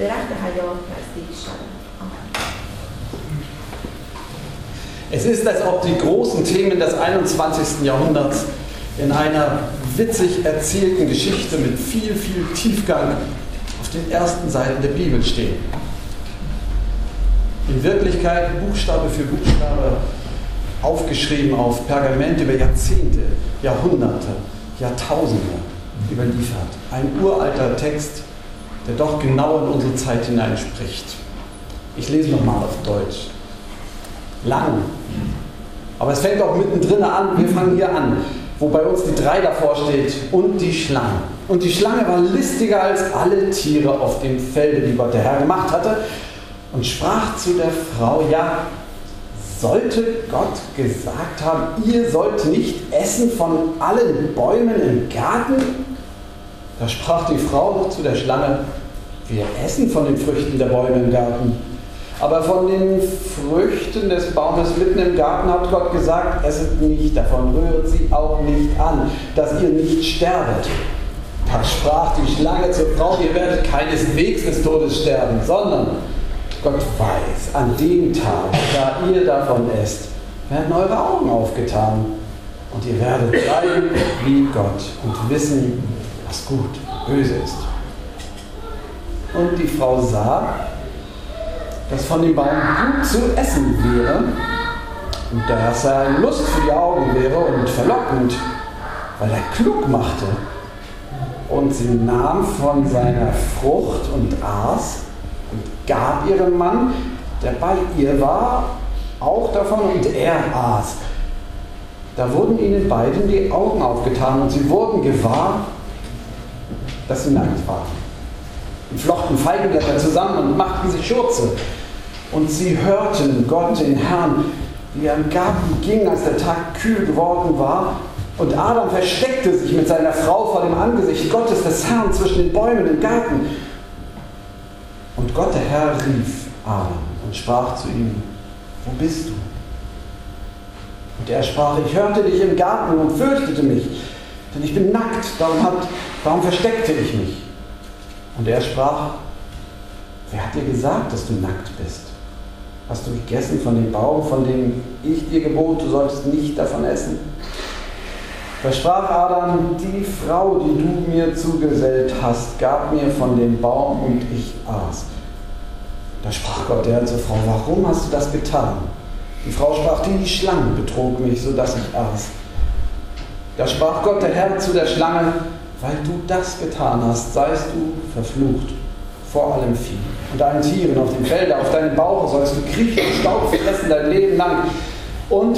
درخت حیات نزدیک شود Es ist, als ob die großen Themen des 21. Jahrhunderts in einer witzig erzählten Geschichte mit viel, viel Tiefgang auf den ersten Seiten der Bibel stehen. In Wirklichkeit Buchstabe für Buchstabe aufgeschrieben auf Pergament über Jahrzehnte, Jahrhunderte, Jahrtausende überliefert. Ein uralter Text, der doch genau in unsere Zeit hineinspricht. Ich lese nochmal auf Deutsch. Lang. Aber es fängt auch mittendrin an. Wir fangen hier an, wo bei uns die drei davor steht und die Schlange. Und die Schlange war listiger als alle Tiere auf dem Felde, die Gott der Herr gemacht hatte, und sprach zu der Frau: Ja, sollte Gott gesagt haben, ihr sollt nicht essen von allen Bäumen im Garten? Da sprach die Frau zu der Schlange: Wir essen von den Früchten der Bäume im Garten. Aber von den Früchten des Baumes mitten im Garten hat Gott gesagt, esset nicht davon, rühret sie auch nicht an, dass ihr nicht sterbet. Da sprach die Schlange zur Frau, ihr werdet keineswegs des Todes sterben, sondern Gott weiß, an dem Tag, da ihr davon esst, werden eure Augen aufgetan und ihr werdet sein wie Gott und wissen, was gut, böse ist. Und die Frau sah, dass von dem Baum gut zu essen wäre und dass er Lust für die Augen wäre und verlockend, weil er klug machte. Und sie nahm von seiner Frucht und aß und gab ihrem Mann, der bei ihr war, auch davon und er aß. Da wurden ihnen beiden die Augen aufgetan und sie wurden gewahr, dass sie nackt waren. Und flochten Feigenblätter zusammen und machten sich Schurze. Und sie hörten Gott, den Herrn, wie er im Garten ging, als der Tag kühl geworden war. Und Adam versteckte sich mit seiner Frau vor dem Angesicht Gottes des Herrn zwischen den Bäumen im Garten. Und Gott, der Herr, rief Adam und sprach zu ihm, wo bist du? Und er sprach, ich hörte dich im Garten und fürchtete mich, denn ich bin nackt, darum, hat, darum versteckte ich mich. Und er sprach, wer hat dir gesagt, dass du nackt bist? Hast du gegessen von dem Baum, von dem ich dir gebot, du solltest nicht davon essen? Da sprach Adam, die Frau, die du mir zugesellt hast, gab mir von dem Baum und ich aß. Da sprach Gott der zur Frau, warum hast du das getan? Die Frau sprach, die Schlange betrog mich, so dass ich aß. Da sprach Gott der Herr zu der Schlange, weil du das getan hast, seist du verflucht vor allem Vieh und allen Tieren auf dem Felde, auf deinen Bauch sollst du kriechen und Staub fressen dein Leben lang. Und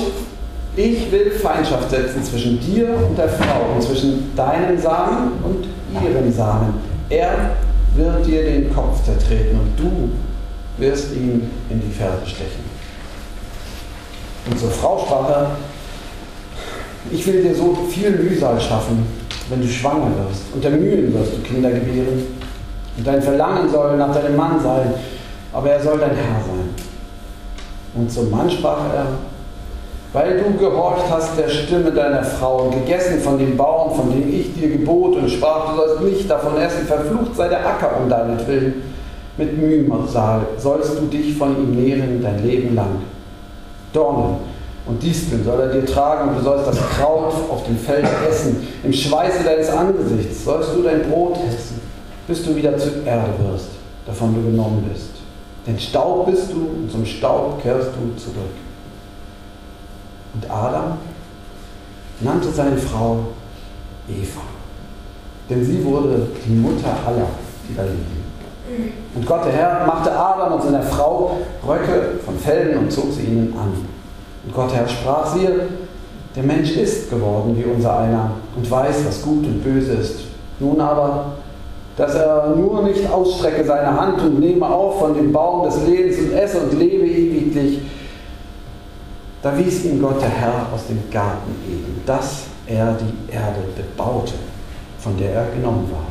ich will Feindschaft setzen zwischen dir und der Frau und zwischen deinem Samen und ihrem Samen. Er wird dir den Kopf zertreten und du wirst ihn in die Ferse stechen. Und zur Frau sprach er, ich will dir so viel Mühsal schaffen, wenn du schwanger wirst. Unter Mühen wirst du Kinder gebären. Und dein Verlangen soll nach deinem Mann sein, aber er soll dein Herr sein. Und zum Mann sprach er, weil du gehorcht hast der Stimme deiner Frau und gegessen von dem Baum, von dem ich dir gebot und sprach, du sollst nicht davon essen, verflucht sei der Acker um deinetwillen. Mit Mühsal sollst du dich von ihm nähren dein Leben lang. Dornen und Disteln soll er dir tragen und du sollst das Kraut auf dem Feld essen. Im Schweiße deines Angesichts sollst du dein Brot essen bis du wieder zur Erde wirst, davon du genommen bist. Denn Staub bist du und zum Staub kehrst du zurück. Und Adam nannte seine Frau Eva, denn sie wurde die Mutter aller, die da liegen. Und Gott, der Herr, machte Adam und seiner Frau Röcke von Felden und zog sie ihnen an. Und Gott, Herr, sprach sie, der Mensch ist geworden wie unser einer und weiß, was gut und böse ist. Nun aber dass er nur nicht ausstrecke seine Hand und nehme auf von dem Baum des Lebens und esse und lebe ewiglich. Da wies ihn Gott der Herr aus dem Garten Eden, dass er die Erde bebaute, von der er genommen war.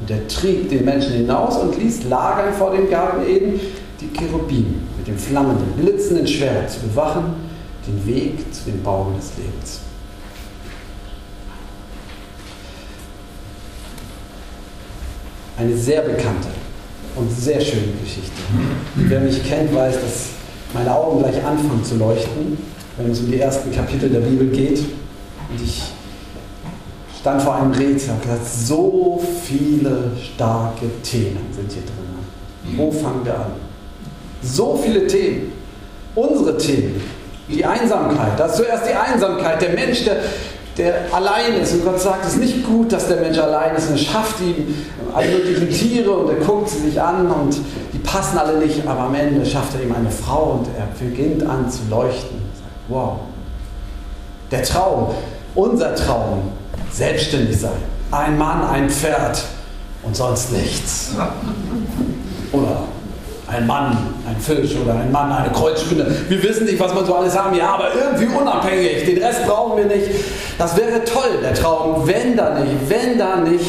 Und er trieb den Menschen hinaus und ließ lagern vor dem Garten Eden die Cherubim dem flammenden, blitzenden Schwert zu bewachen, den Weg zu dem Baum des Lebens. eine sehr bekannte und sehr schöne Geschichte. Wer mich kennt, weiß, dass meine Augen gleich anfangen zu leuchten, wenn es um die ersten Kapitel der Bibel geht. Und ich stand vor einem Rätsel und gesagt, so viele starke Themen sind hier drin. Wo fangen wir an? So viele Themen. Unsere Themen. Die Einsamkeit. Da ist zuerst die Einsamkeit. Der Mensch, der, der allein ist. Und Gott sagt, es ist nicht gut, dass der Mensch allein ist. Und er schafft ihm alle möglichen Tiere und er guckt sie sich an und die passen alle nicht. Aber am Ende schafft er ihm eine Frau und er beginnt an zu leuchten. Wow. Der Traum, unser Traum, selbstständig sein. Ein Mann, ein Pferd und sonst nichts. Oder ein Mann, ein Fisch oder ein Mann, eine Kreuzspinne. Wir wissen nicht, was wir so alles haben. Ja, aber irgendwie unabhängig. Den Rest brauchen wir nicht. Das wäre toll, der Traum, wenn da nicht, wenn da nicht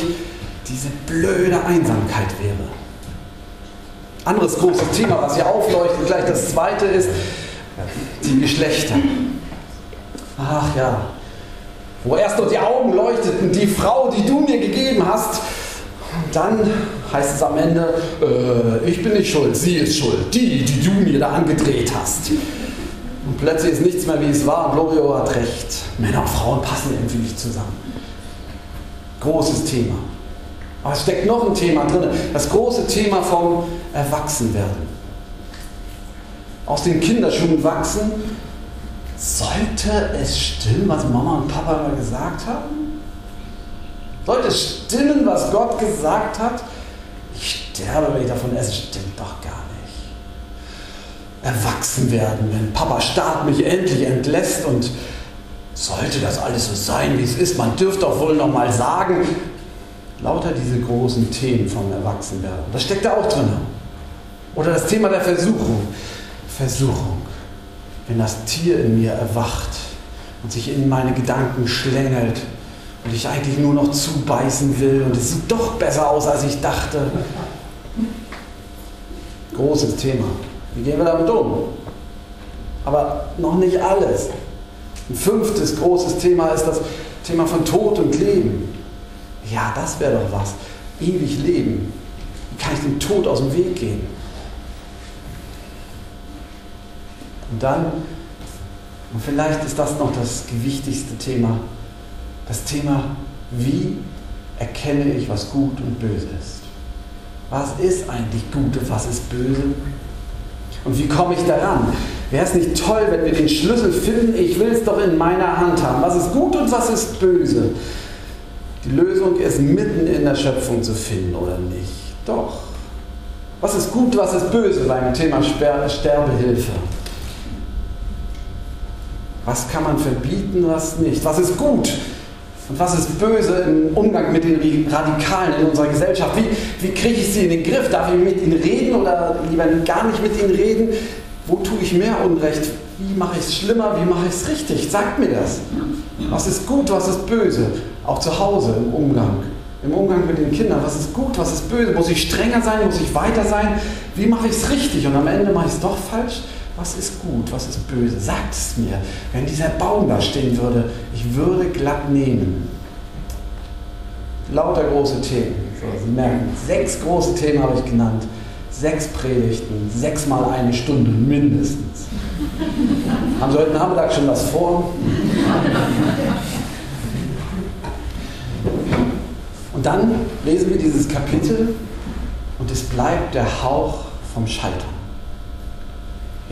diese blöde Einsamkeit wäre. Anderes großes Thema, was hier aufleuchtet, gleich das zweite ist die Geschlechter. Ach ja, wo erst noch die Augen leuchteten, die Frau, die du mir gegeben hast, dann heißt es am Ende, äh, ich bin nicht schuld, sie ist schuld, die, die du mir da angedreht hast. Und plötzlich ist nichts mehr, wie es war. Und Glorio hat recht. Männer und Frauen passen irgendwie nicht zusammen. Großes Thema. Aber es steckt noch ein Thema drin. Das große Thema vom Erwachsenwerden. Aus den Kinderschuhen wachsen. Sollte es stimmen, was Mama und Papa mal gesagt haben? Sollte es stimmen, was Gott gesagt hat? Ich sterbe, wenn ich davon esse. Stimmt doch gar nicht. Erwachsen werden, wenn Papa Staat mich endlich entlässt und sollte das alles so sein, wie es ist, man dürfte doch wohl noch mal sagen, lauter diese großen Themen vom Erwachsenwerden. Das steckt da auch drin. Oder das Thema der Versuchung. Versuchung. Wenn das Tier in mir erwacht und sich in meine Gedanken schlängelt und ich eigentlich nur noch zubeißen will und es sieht doch besser aus, als ich dachte. Großes Thema. Wie gehen wir damit um? Aber noch nicht alles. Ein fünftes großes Thema ist das Thema von Tod und Leben. Ja, das wäre doch was. Ewig leben. Wie kann ich dem Tod aus dem Weg gehen? Und dann, und vielleicht ist das noch das gewichtigste Thema, das Thema, wie erkenne ich, was gut und böse ist? Was ist eigentlich gut und was ist böse? Und wie komme ich daran? Wäre es nicht toll, wenn wir den Schlüssel finden, ich will es doch in meiner Hand haben. Was ist gut und was ist böse? Die Lösung ist mitten in der Schöpfung zu finden, oder nicht? Doch. Was ist gut, was ist böse beim Thema Sterbehilfe? Was kann man verbieten, was nicht? Was ist gut und was ist böse im Umgang mit den Radikalen in unserer Gesellschaft? Wie, wie kriege ich sie in den Griff? Darf ich mit ihnen reden oder lieber gar nicht mit ihnen reden? Wo tue ich mehr Unrecht? Wie mache ich es schlimmer? Wie mache ich es richtig? Sagt mir das. Was ist gut, was ist böse? Auch zu Hause im Umgang. Im Umgang mit den Kindern. Was ist gut, was ist böse? Muss ich strenger sein? Muss ich weiter sein? Wie mache ich es richtig? Und am Ende mache ich es doch falsch? Was ist gut, was ist böse? Sagt es mir. Wenn dieser Baum da stehen würde, ich würde glatt nehmen. Lauter große Themen. So, Sie merken, sechs große Themen habe ich genannt. Sechs Predigten, sechsmal eine Stunde mindestens. Haben Sie heute Nachmittag schon was vor? Und dann lesen wir dieses Kapitel und es bleibt der Hauch vom Scheitern.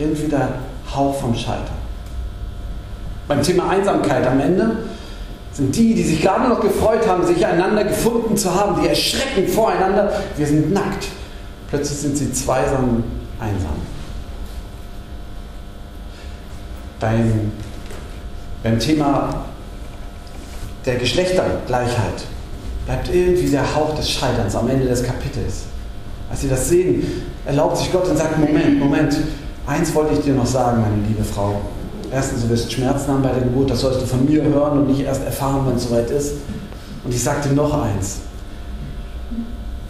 Irgendwie der Hauch vom Scheitern. Beim Thema Einsamkeit am Ende sind die, die sich gerade noch gefreut haben, sich einander gefunden zu haben, die erschrecken voreinander. Wir sind nackt. Plötzlich sind sie zweisam einsam. Beim, beim Thema der Geschlechtergleichheit bleibt irgendwie der Hauch des Scheiterns am Ende des Kapitels. Als sie das sehen, erlaubt sich Gott und sagt, Moment, Moment, eins wollte ich dir noch sagen, meine liebe Frau. Erstens, du wirst Schmerzen haben bei der Geburt, das sollst du von mir hören und nicht erst erfahren, wenn es soweit ist. Und ich sagte noch eins,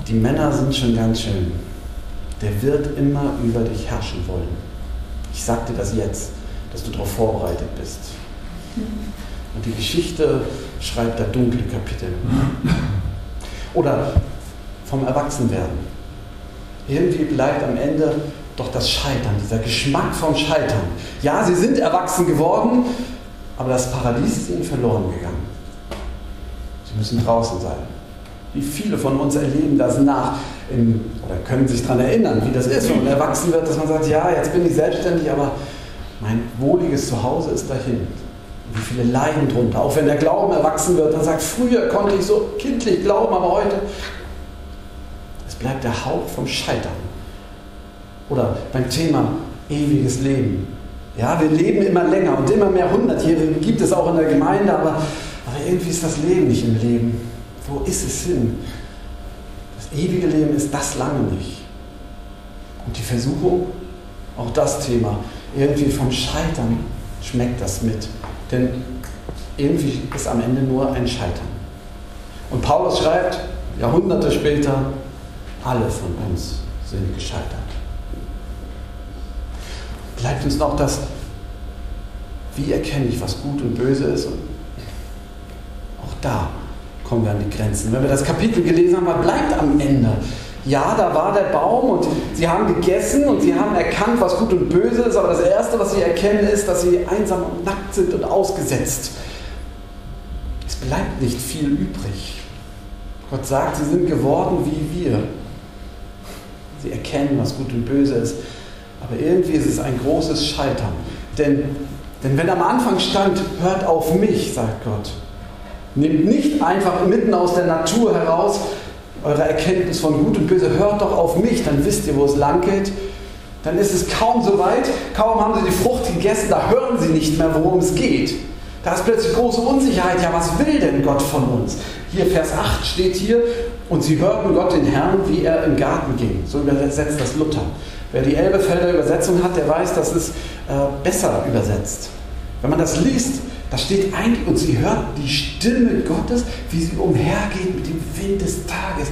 die Männer sind schon ganz schön. Der wird immer über dich herrschen wollen. Ich sagte das jetzt, dass du darauf vorbereitet bist. Und die Geschichte schreibt da dunkle Kapitel. Oder vom Erwachsenwerden. irgendwie bleibt am Ende doch das Scheitern, dieser Geschmack vom Scheitern. Ja, sie sind erwachsen geworden, aber das Paradies ist ihnen verloren gegangen. Sie müssen draußen sein. Wie viele von uns erleben das nach in, oder können sich daran erinnern, wie das ist, wenn man erwachsen wird, dass man sagt, ja, jetzt bin ich selbstständig, aber mein wohliges Zuhause ist dahin. Wie viele leiden drunter. Auch wenn der Glauben erwachsen wird, dann sagt, früher konnte ich so kindlich glauben, aber heute, es bleibt der Hauch vom Scheitern. Oder beim Thema ewiges Leben. Ja, wir leben immer länger und immer mehr Hundertjährige gibt es auch in der Gemeinde, aber, aber irgendwie ist das Leben nicht im Leben. Wo ist es hin? Das ewige Leben ist das lange nicht. Und die Versuchung, auch das Thema, irgendwie vom Scheitern schmeckt das mit. Denn irgendwie ist am Ende nur ein Scheitern. Und Paulus schreibt, Jahrhunderte später, alle von uns sind gescheitert. Bleibt uns noch das, wie erkenne ich, was gut und böse ist. Und auch da kommen wir an die Grenzen. Wenn wir das Kapitel gelesen haben, was bleibt am Ende? Ja, da war der Baum und sie haben gegessen und sie haben erkannt, was gut und böse ist, aber das Erste, was sie erkennen, ist, dass sie einsam und nackt sind und ausgesetzt. Es bleibt nicht viel übrig. Gott sagt, sie sind geworden wie wir. Sie erkennen, was gut und böse ist, aber irgendwie ist es ein großes Scheitern. Denn, denn wenn am Anfang stand, hört auf mich, sagt Gott, nehmt nicht einfach mitten aus der Natur heraus eure Erkenntnis von Gut und Böse, hört doch auf mich, dann wisst ihr, wo es lang geht. Dann ist es kaum so weit, kaum haben sie die Frucht gegessen, da hören sie nicht mehr, worum es geht. Da ist plötzlich große Unsicherheit. Ja, was will denn Gott von uns? Hier Vers 8 steht hier, und sie hörten Gott den Herrn, wie er im Garten ging. So übersetzt das Luther. Wer die Elbefelder Übersetzung hat, der weiß, dass es äh, besser übersetzt. Wenn man das liest, da steht eigentlich, und sie hört die Stimme Gottes, wie sie umhergeht mit dem Wind des Tages.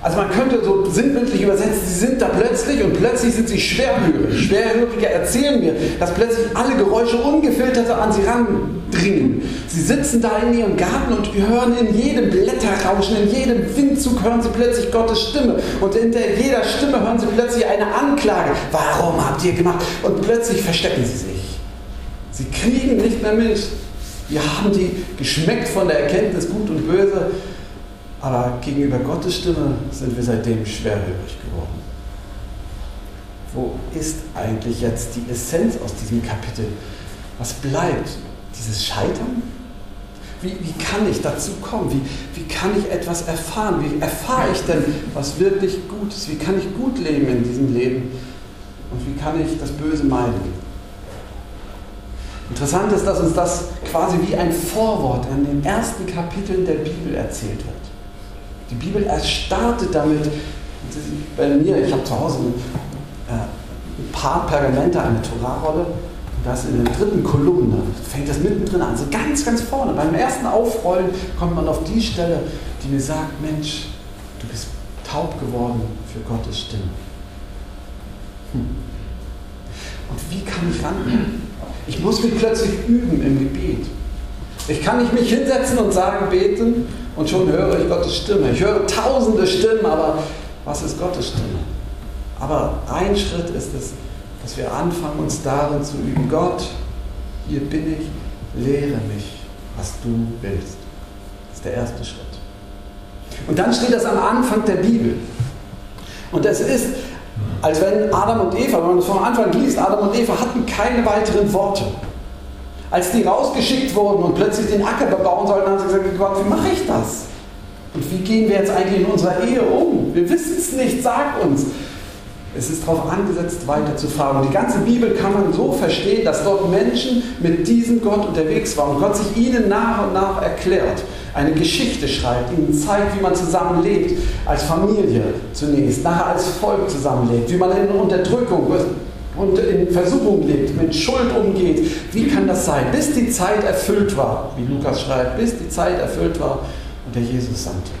Also man könnte so sinnbildlich übersetzen, sie sind da plötzlich und plötzlich sind sie schwerhörig. Schwerhörige erzählen mir, dass plötzlich alle Geräusche ungefiltert an sie randringen. Sie sitzen da in ihrem Garten und hören in jedem Blätterrauschen, in jedem Windzug hören sie plötzlich Gottes Stimme. Und hinter jeder Stimme hören sie plötzlich eine Anklage. Warum habt ihr gemacht? Und plötzlich verstecken sie sich. Sie kriegen nicht mehr mit. Wir haben die geschmeckt von der Erkenntnis gut und böse aber gegenüber Gottes Stimme sind wir seitdem schwerhörig geworden. Wo ist eigentlich jetzt die Essenz aus diesem Kapitel? Was bleibt? Dieses Scheitern? Wie, wie kann ich dazu kommen? Wie, wie kann ich etwas erfahren? Wie erfahre ich denn, was wirklich gut ist? Wie kann ich gut leben in diesem Leben? Und wie kann ich das Böse meiden? Interessant ist, dass uns das quasi wie ein Vorwort an den ersten Kapiteln der Bibel erzählt wird. Die Bibel startet damit, bei mir, ich habe zu Hause ein, äh, paar Pergamente, eine Torahrolle, und das in der dritten Kolumne fängt das mittendrin an, so ganz, ganz vorne. Beim ersten Aufrollen kommt man auf die Stelle, die mir sagt, Mensch, du bist taub geworden für Gottes Stimme. Hm. Und wie kann ich ran? Ich muss mich plötzlich üben im Gebet. Ich kann nicht mich hinsetzen und sagen, beten, und schon höre ich Gottes Stimme. Ich höre tausende Stimmen, aber was ist Gottes Stimme? Aber ein Schritt ist es, dass wir anfangen, uns darin zu üben. Gott, hier bin ich, lehre mich, was du willst. Das ist der erste Schritt. Und dann steht das am Anfang der Bibel. Und es ist, als wenn Adam und Eva, wenn man das vom Anfang liest, Adam und Eva hatten keine weiteren Worte. Als die rausgeschickt wurden und plötzlich den Acker bebauen sollten, haben sie gesagt, Gott, wie mache ich das? Und wie gehen wir jetzt eigentlich in unserer Ehe um? Wir wissen es nicht, sag uns. Es ist darauf angesetzt, weiterzufahren. Und die ganze Bibel kann man so verstehen, dass dort Menschen mit diesem Gott unterwegs waren und Gott sich ihnen nach und nach erklärt, eine Geschichte schreibt, ihnen zeigt, wie man zusammenlebt, als Familie zunächst, nachher als Volk zusammenlebt, wie man in Unterdrückung und in Versuchung lebt, mit Schuld umgeht. Wie kann das sein? Bis die Zeit erfüllt war, wie Lukas schreibt, bis die Zeit erfüllt war und der Jesus sandte.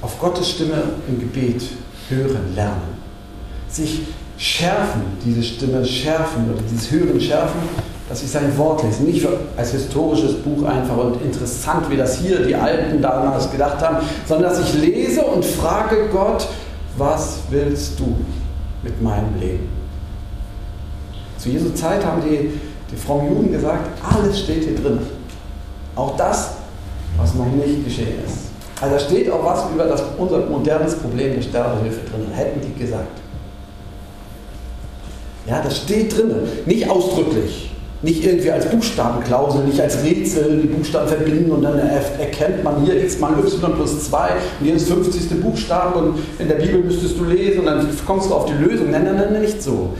Auf Gottes Stimme im Gebet hören, lernen. Sich schärfen, diese Stimme schärfen oder dieses Hören schärfen, dass ich sein Wort lese. Nicht als historisches Buch einfach und interessant, wie das hier die Alten damals gedacht haben, sondern dass ich lese und frage Gott, was willst du mit meinem Leben? Zu Jesu Zeit haben die, die frommen Juden gesagt, alles steht hier drin. Auch das, was noch nicht geschehen ist. Also steht auch was über das, unser modernes Problem der Sterbehilfe drin, hätten die gesagt. Ja, das steht drin, nicht ausdrücklich. Nicht irgendwie als Buchstabenklausel, nicht als Rätsel die Buchstaben verbinden und dann erkennt man hier x mal y plus 2 und hier ist 50. Buchstabe und in der Bibel müsstest du lesen und dann kommst du auf die Lösung. Nein, nein, nein, nicht so.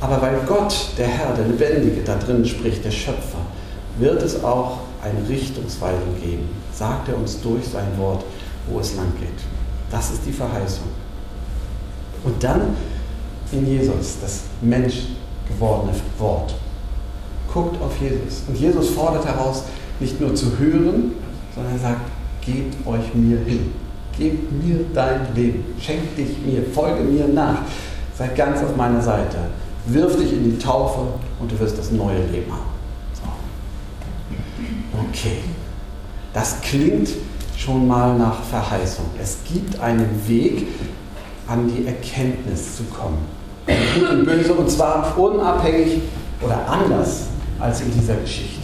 Aber weil Gott, der Herr, der Lebendige, da drin spricht, der Schöpfer, wird es auch eine Richtungsweisung geben. Sagt er uns durch sein Wort, wo es lang geht. Das ist die Verheißung. Und dann in Jesus, das Mensch gewordene Wort. Guckt auf Jesus. Und Jesus fordert heraus, nicht nur zu hören, sondern er sagt, gebt euch mir hin. Gebt mir dein Leben. Schenk dich mir. Folge mir nach. Sei ganz auf meiner Seite. Wirf dich in die Taufe und du wirst das neue Leben haben. So. Okay. Das klingt schon mal nach Verheißung. Es gibt einen Weg, an die Erkenntnis zu kommen. Gut und böse, und zwar unabhängig oder anders als in dieser Geschichte.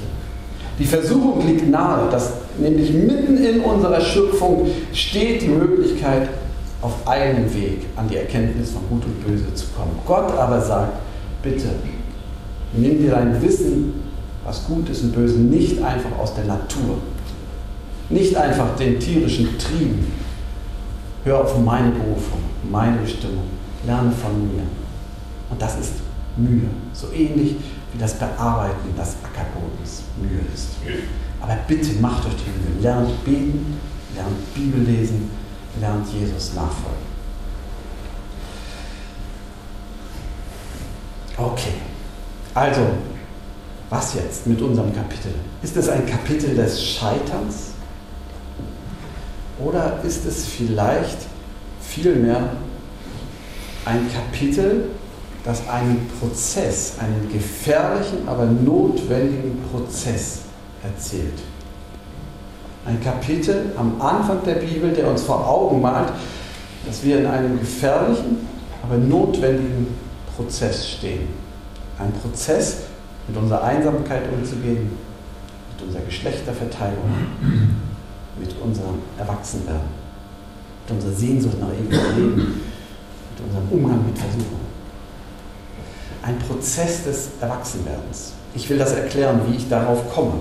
Die Versuchung liegt nahe, dass nämlich mitten in unserer Schöpfung steht die Möglichkeit, auf einem Weg an die Erkenntnis von Gut und Böse zu kommen. Gott aber sagt, bitte, nimm dir dein Wissen, was gut ist und böse, nicht einfach aus der Natur, nicht einfach den tierischen Trieben. Hör auf meine Berufung, meine Bestimmung, lerne von mir. Und das ist Mühe, so ähnlich wie das Bearbeiten des Ackerbodens Mühe ist. Aber bitte macht euch die Mühe, lernt beten, lernt Bibel lesen, lernt Jesus nachfolgen. Okay, also, was jetzt mit unserem Kapitel? Ist es ein Kapitel des Scheiterns? Oder ist es vielleicht vielmehr ein Kapitel, das einen Prozess, einen gefährlichen, aber notwendigen Prozess erzählt? Ein Kapitel am Anfang der Bibel, der uns vor Augen malt, dass wir in einem gefährlichen, aber notwendigen Prozess stehen. Ein Prozess, mit unserer Einsamkeit umzugehen, mit unserer Geschlechterverteilung, mit unserem Erwachsenwerden, mit unserer Sehnsucht nach ewigem Leben, mit unserem Umgang mit Versuchung. Ein Prozess des Erwachsenwerdens. Ich will das erklären, wie ich darauf komme.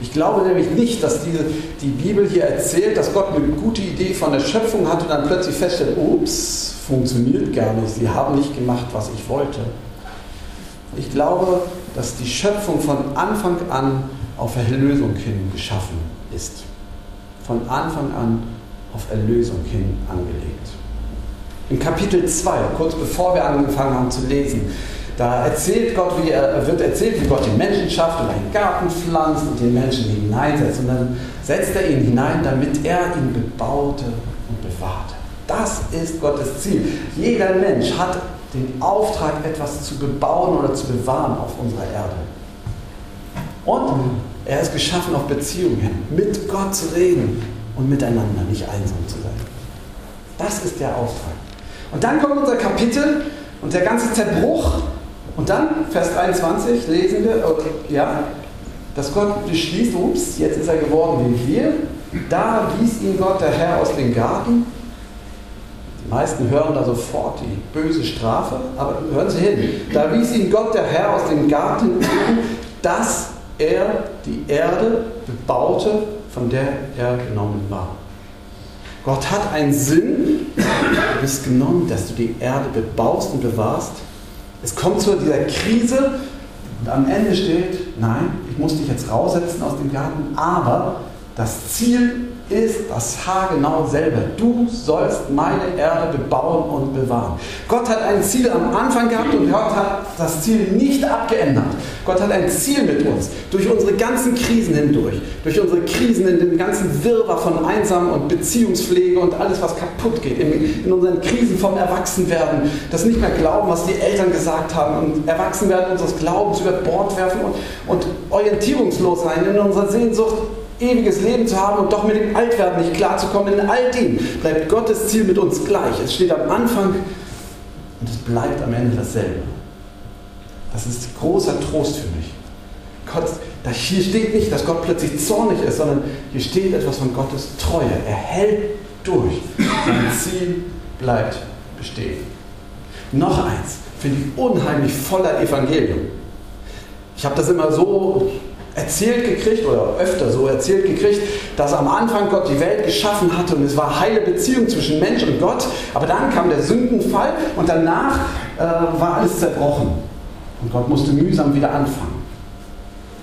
Ich glaube nämlich nicht, dass diese, die Bibel hier erzählt, dass Gott eine gute Idee von der Schöpfung hat und dann plötzlich feststellt, ups, funktioniert gar nicht, sie haben nicht gemacht, was ich wollte. Ich glaube, dass die Schöpfung von Anfang an auf Erlösung hin geschaffen ist. Von Anfang an auf Erlösung hin angelegt. Im Kapitel 2, kurz bevor wir angefangen haben zu lesen, da erzählt Gott, wie er, wird erzählt, wie Gott den Menschen schafft und einen Garten pflanzt und den Menschen hineinsetzt. Und dann setzt er ihn hinein, damit er ihn bebaute und bewahrte. Das ist Gottes Ziel. Jeder Mensch hat den Auftrag, etwas zu bebauen oder zu bewahren auf unserer Erde. Und er ist geschaffen auf Beziehungen mit Gott zu reden und miteinander, nicht einsam zu sein. Das ist der Auftrag. Und dann kommt unser Kapitel und der ganze Zerbruch. Und dann, Vers 23, lesen wir, oder, ja, dass Gott beschließt, ups, jetzt ist er geworden wie wir. Da wies ihn Gott, der Herr, aus dem Garten die meisten hören da sofort die böse Strafe, aber hören Sie hin. Da wies ihn Gott, der Herr, aus dem Garten, dass er die Erde bebaute, von der er genommen war. Gott hat einen Sinn, du bist genommen, dass du die Erde bebaust und bewahrst. Es kommt zu dieser Krise und am Ende steht, nein, ich muss dich jetzt raussetzen aus dem Garten, aber das Ziel ist das haargenau selber. Du sollst meine Erde bebauen und bewahren. Gott hat ein Ziel am Anfang gehabt und Gott hat das Ziel nicht abgeändert. Gott hat ein Ziel mit uns. Durch unsere ganzen Krisen hindurch. Durch unsere Krisen in dem ganzen Wirrwarr von Einsam und Beziehungspflege und alles, was kaputt geht. In, in unseren Krisen vom Erwachsenwerden. Das nicht mehr glauben, was die Eltern gesagt haben. Und Erwachsenwerden unseres Glaubens über Bord werfen und, und orientierungslos sein in unserer Sehnsucht ewiges Leben zu haben und doch mit dem Altwerden nicht klarzukommen. In all dem bleibt Gottes Ziel mit uns gleich. Es steht am Anfang und es bleibt am Ende dasselbe. Das ist großer Trost für mich. Gott, hier steht nicht, dass Gott plötzlich zornig ist, sondern hier steht etwas von Gottes Treue. Er hält durch. Sein Ziel bleibt bestehen. Noch eins, finde ich unheimlich voller Evangelium. Ich habe das immer so erzählt gekriegt oder öfter so erzählt gekriegt, dass am Anfang Gott die Welt geschaffen hatte und es war heile Beziehung zwischen Mensch und Gott, aber dann kam der Sündenfall und danach äh, war alles zerbrochen und Gott musste mühsam wieder anfangen.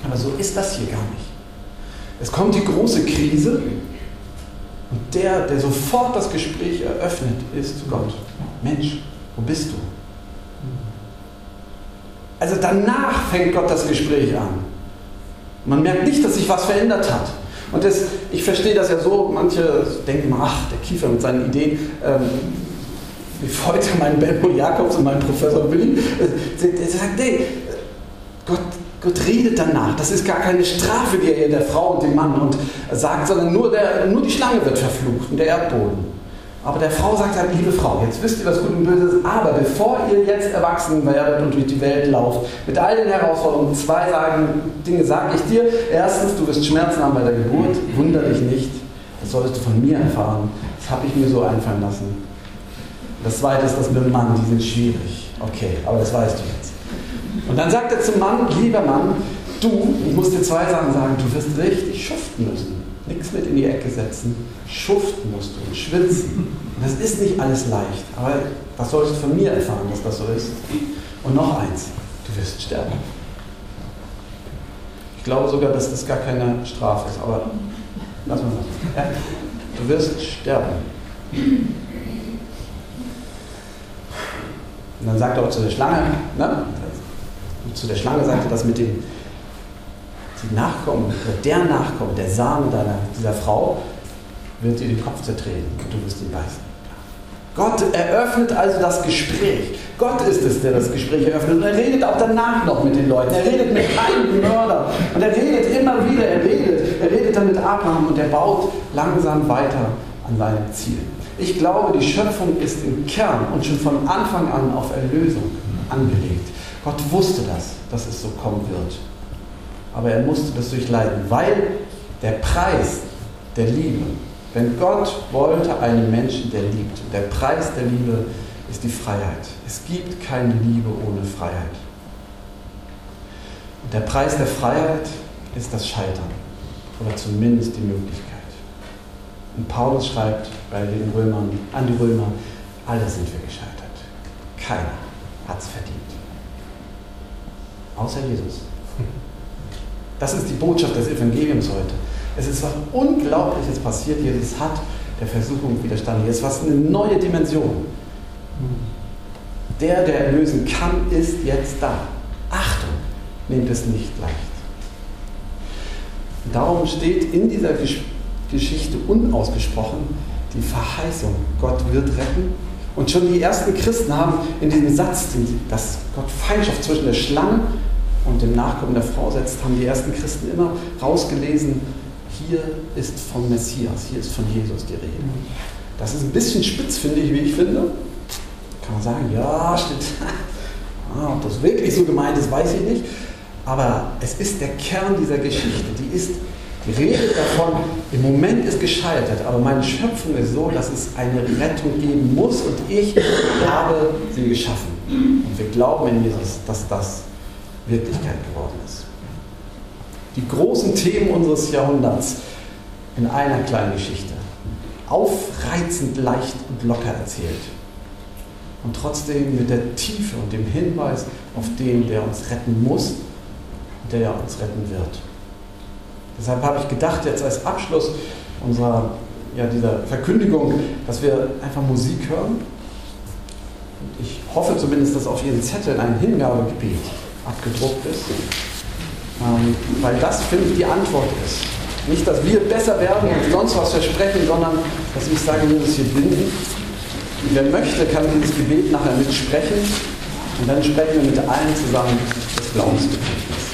Aber so ist das hier gar nicht. Es kommt die große Krise und der, der sofort das Gespräch eröffnet, ist Gott. Mensch, wo bist du? Also danach fängt Gott das Gespräch an. Man merkt nicht, dass sich was verändert hat. Und das, ich verstehe das ja so, manche denken, ach, der Kiefer mit seinen Ideen, ähm, wie heute mein Benno Jakobs und mein Professor Willi, äh, sagt, nee, Gott, Gott redet danach. Das ist gar keine Strafe, die er der Frau und dem Mann und sagt, sondern nur, der, nur die Schlange wird verflucht und der Erdboden. Aber der Frau sagt er, liebe Frau, jetzt wisst ihr, was gut und böse ist, aber bevor ihr jetzt erwachsen werdet und durch die Welt lauft, mit all den Herausforderungen, zwei sagen, Dinge sage ich dir. Erstens, du wirst Schmerzen haben bei der Geburt, wunder dich nicht, das solltest du von mir erfahren. Das habe ich mir so einfallen lassen. Das zweite ist das mit dem Mann, die sind schwierig. Okay, aber das weißt du jetzt. Und dann sagt er zum Mann, lieber Mann, du, ich muss dir zwei Sachen sagen, du wirst richtig schuften müssen nichts mit in die Ecke setzen. Schuften musst du und schwitzen. Das ist nicht alles leicht. Aber was sollst du von mir erfahren, dass das so ist? Und noch eins, du wirst sterben. Ich glaube sogar, dass das gar keine Strafe ist, aber lass mal. Ja, du wirst sterben. Und dann sagt er auch zu der Schlange, ne? zu der Schlange sagt er das mit dem, die Nachkommen, der Nachkommen, der Same deiner, dieser Frau, wird dir den Kopf zertreten und du wirst ihn beißen. Gott eröffnet also das Gespräch. Gott ist es, der das Gespräch eröffnet. Und er redet auch danach noch mit den Leuten. Er redet mit keinem Mörder. Und er redet immer wieder. Er redet. Er redet dann mit Abraham und er baut langsam weiter an seinem Ziel. Ich glaube, die Schöpfung ist im Kern und schon von Anfang an auf Erlösung angelegt. Gott wusste das, dass es so kommen wird aber er musste das durchleiden, weil der Preis der Liebe, wenn Gott wollte einen Menschen, der liebt, der Preis der Liebe ist die Freiheit. Es gibt keine Liebe ohne Freiheit. Und der Preis der Freiheit ist das Scheitern oder zumindest die Möglichkeit. Und Paulus schreibt bei den Römern, an die Römer, alle sind wir gescheitert. Keiner hat es verdient. Außer Jesus. Das ist die Botschaft des Evangeliums heute. Es ist was Unglaubliches passiert. Jesus hat der Versuchung widerstanden. Hier ist was eine neue Dimension. Der, der erlösen kann, ist jetzt da. Achtung, nehmt es nicht leicht. Darum steht in dieser Geschichte unausgesprochen die Verheißung, Gott wird retten. Und schon die ersten Christen haben in diesem Satz, dass Gott Feindschaft zwischen der Schlange und dem Nachkommen der Frau setzt, haben die ersten Christen immer rausgelesen, hier ist vom Messias, hier ist von Jesus die Rede. Das ist ein bisschen spitz, finde ich, wie ich finde. Kann man sagen, ja, stimmt. Ah, ob das wirklich so gemeint ist, weiß ich nicht. Aber es ist der Kern dieser Geschichte. Die ist, die redet davon, im Moment ist gescheitert, aber meine Schöpfung ist so, dass es eine Rettung geben muss und ich habe sie geschaffen. Und wir glauben in Jesus, dass das Wirklichkeit geworden ist. Die großen Themen unseres Jahrhunderts in einer kleinen Geschichte. Aufreizend, leicht und locker erzählt. Und trotzdem mit der Tiefe und dem Hinweis auf den, der uns retten muss und der uns retten wird. Deshalb habe ich gedacht, jetzt als Abschluss unserer, ja, dieser Verkündigung, dass wir einfach Musik hören. Ich hoffe zumindest, dass auf Ihren Zetteln ein Hingabegebet abgedruckt ist. Ähm, weil das, finde ich, die Antwort ist. Nicht, dass wir besser werden und sonst was versprechen, sondern dass ich sage, wir müssen hier binden. Und wer möchte, kann dieses Gebet nachher mitsprechen. Und dann sprechen wir mit allen zusammen das Glaubensbekenntnis.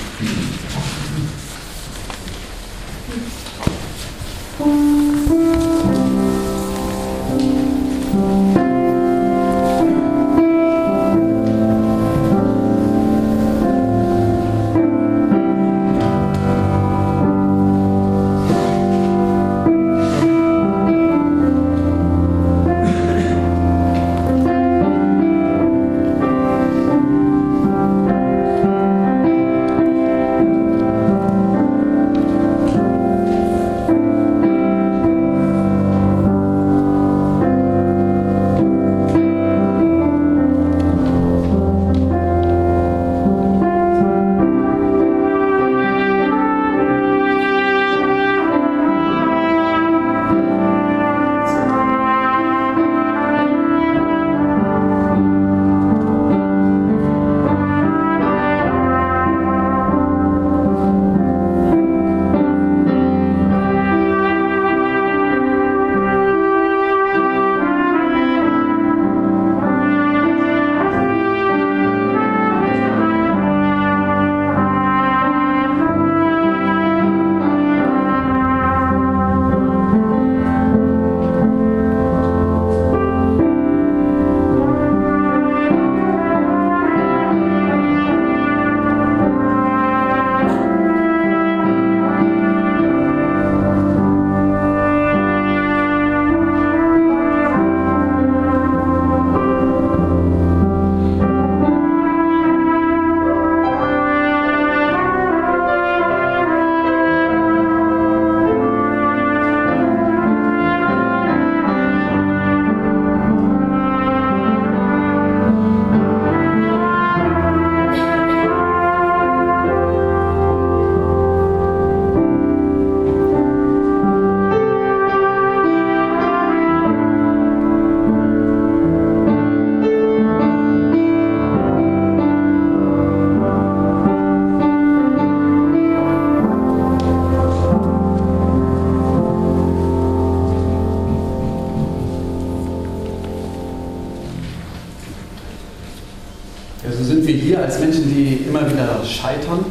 Scheitern,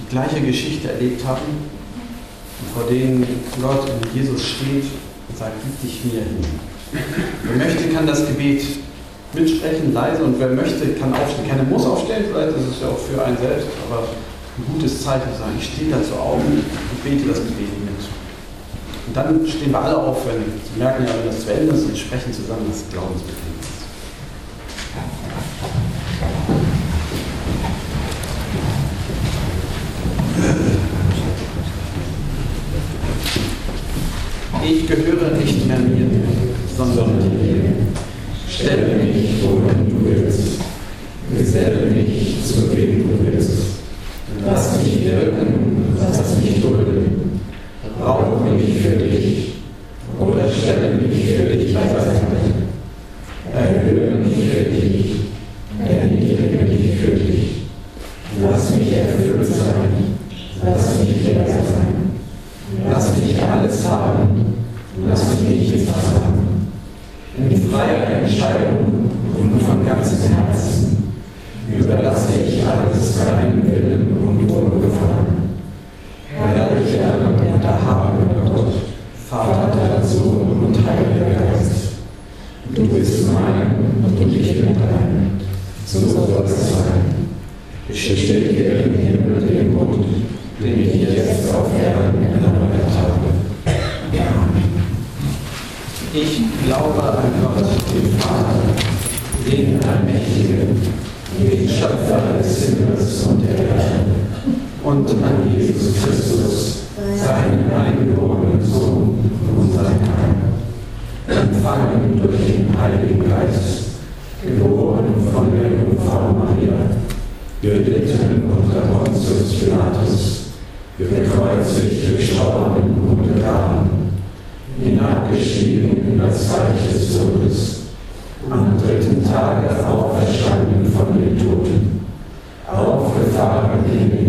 die gleiche Geschichte erlebt haben und vor denen Gott in Jesus steht und sagt, gib dich mir hin. Wer möchte, kann das Gebet mitsprechen, leise und wer möchte, kann aufstehen. Keiner muss aufstehen, vielleicht ist es ja auch für einen selbst, aber ein gutes Zeichen sagen, ich stehe dazu auf und bete das Gebet mit. Und dann stehen wir alle auf, wenn Sie merken ja, wenn das zu Ende ist und sprechen zusammen das Glaubensbekenntnis. Ich gehöre nicht mehr mir, sondern dir. Stelle mich, wohin du willst. Geselle mich, zu wem du willst. Lass mich wirken, lass mich dulden. Brauche mich für dich oder stelle mich für dich beiseite. Erhöhe mich für dich, erniedrige mich für dich. Lass mich erfüllt sein, lass mich leer sein. Lass mich alles haben, lass mich nichts haben. In freier Entscheidung und von ganzem Herzen überlasse ich alles deinem Willen und Wohlgefallen. Herrlicher und erhabener Gott, Vater, Sohn und Heiliger Geist, du bist mein und ich bin dein. So soll es sein. Ich bestätige im Himmel den Bund, den ich jetzt auf Erden erneuert habe. Amen. Ich glaube an Gott, den Vater, den Allmächtigen, den Schöpfer des Himmels und der Erde, und an Jesus Christus, seinen eingeborenen Sohn, unseren Herrn, empfangen durch den Heiligen Geist, geboren von der Jungfrau Maria, gelitten unter Pontius Pilatus, gekreuzigt, gestorben und begraben, hinabgestiegen in das Reich des Todes, am dritten Tage auferstanden von den Toten, aufgefahren in